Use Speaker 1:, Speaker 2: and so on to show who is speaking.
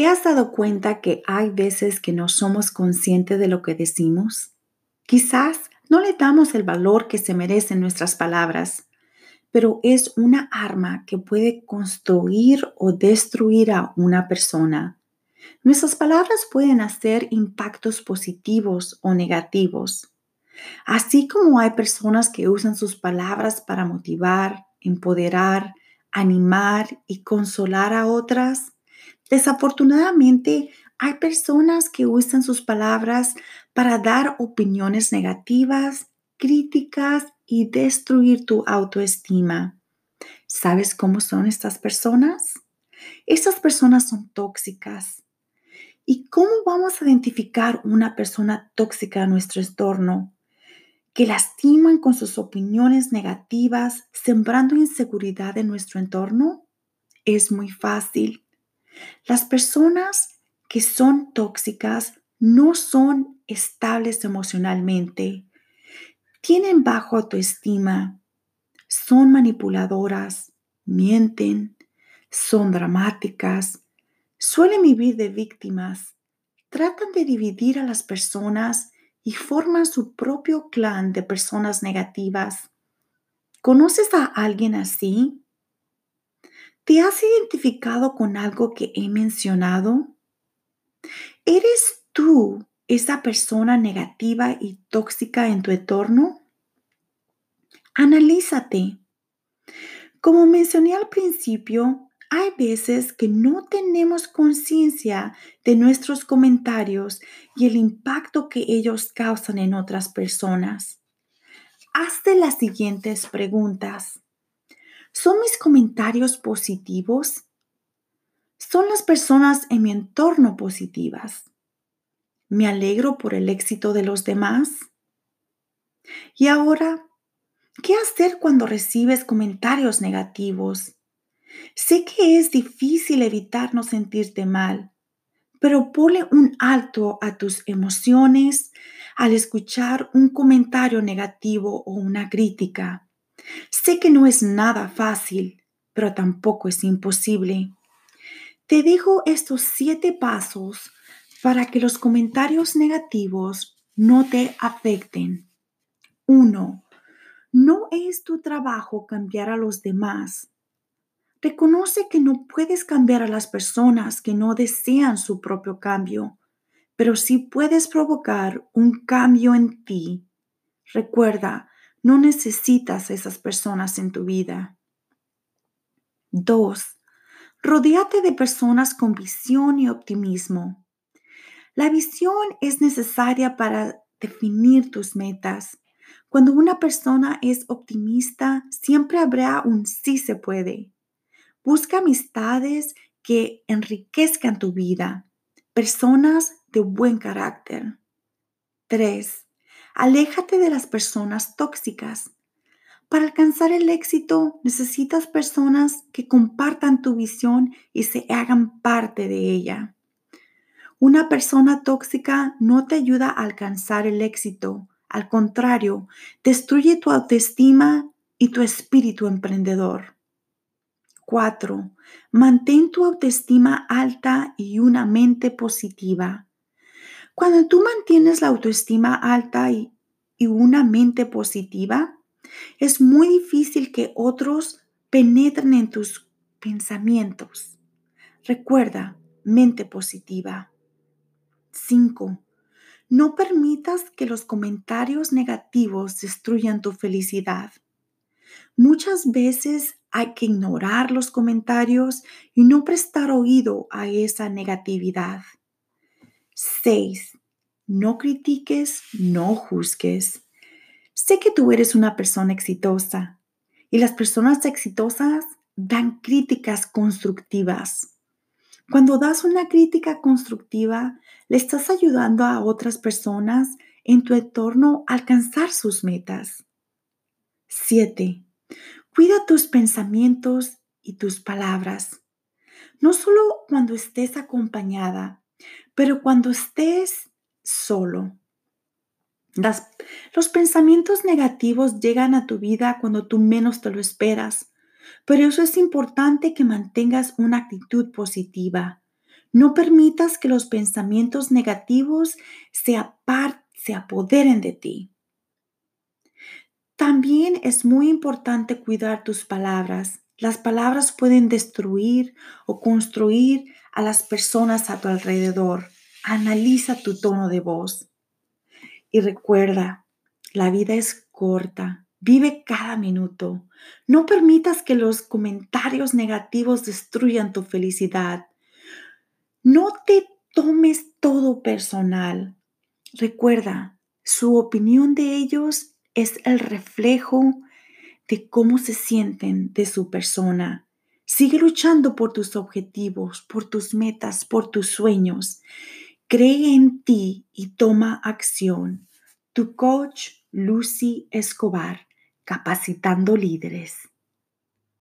Speaker 1: ¿Te has dado cuenta que hay veces que no somos conscientes de lo que decimos? Quizás no le damos el valor que se merecen nuestras palabras, pero es una arma que puede construir o destruir a una persona. Nuestras palabras pueden hacer impactos positivos o negativos. Así como hay personas que usan sus palabras para motivar, empoderar, animar y consolar a otras, desafortunadamente hay personas que usan sus palabras para dar opiniones negativas, críticas y destruir tu autoestima. ¿Sabes cómo son estas personas? Estas personas son tóxicas. ¿Y cómo vamos a identificar una persona tóxica en nuestro entorno? que lastiman con sus opiniones negativas, sembrando inseguridad en nuestro entorno? Es muy fácil. Las personas que son tóxicas no son estables emocionalmente, tienen bajo autoestima, son manipuladoras, mienten, son dramáticas, suelen vivir de víctimas, tratan de dividir a las personas y forman su propio clan de personas negativas. ¿Conoces a alguien así? ¿Te has identificado con algo que he mencionado? ¿Eres tú esa persona negativa y tóxica en tu entorno? Analízate. Como mencioné al principio, hay veces que no tenemos conciencia de nuestros comentarios y el impacto que ellos causan en otras personas. Hazte las siguientes preguntas. ¿Son mis comentarios positivos? ¿Son las personas en mi entorno positivas? ¿Me alegro por el éxito de los demás? Y ahora, ¿qué hacer cuando recibes comentarios negativos? Sé que es difícil evitar no sentirte mal, pero ponle un alto a tus emociones al escuchar un comentario negativo o una crítica. Sé que no es nada fácil, pero tampoco es imposible. Te dejo estos siete pasos para que los comentarios negativos no te afecten. 1. No es tu trabajo cambiar a los demás. Reconoce que no puedes cambiar a las personas que no desean su propio cambio, pero sí puedes provocar un cambio en ti. Recuerda, no necesitas esas personas en tu vida. 2. Rodéate de personas con visión y optimismo. La visión es necesaria para definir tus metas. Cuando una persona es optimista, siempre habrá un sí se puede. Busca amistades que enriquezcan tu vida, personas de buen carácter. 3. Aléjate de las personas tóxicas. Para alcanzar el éxito necesitas personas que compartan tu visión y se hagan parte de ella. Una persona tóxica no te ayuda a alcanzar el éxito. Al contrario, destruye tu autoestima y tu espíritu emprendedor. 4. Mantén tu autoestima alta y una mente positiva. Cuando tú mantienes la autoestima alta y, una mente positiva, es muy difícil que otros penetren en tus pensamientos. Recuerda, mente positiva. 5. No permitas que los comentarios negativos destruyan tu felicidad. Muchas veces hay que ignorar los comentarios y no prestar oído a esa negatividad. 6. No critiques, no juzgues. Sé que tú eres una persona exitosa y las personas exitosas dan críticas constructivas. Cuando das una crítica constructiva, le estás ayudando a otras personas en tu entorno a alcanzar sus metas. 7. Cuida tus pensamientos y tus palabras, no solo cuando estés acompañada, pero cuando estés solo. los pensamientos negativos llegan a tu vida cuando tú menos te lo esperas, pero eso es importante que mantengas una actitud positiva. No permitas que los pensamientos negativos se, se apoderen de ti. También es muy importante cuidar tus palabras. Las palabras pueden destruir o construir a las personas a tu alrededor. Analiza tu tono de voz. Y recuerda, la vida es corta. Vive cada minuto. No permitas que los comentarios negativos destruyan tu felicidad. No te tomes todo personal. Recuerda, su opinión de ellos es el reflejo de cómo se sienten de su persona. Sigue luchando por tus objetivos, por tus metas, por tus sueños. Cree en ti y toma acción. Tu coach, Lucy Escobar, capacitando líderes.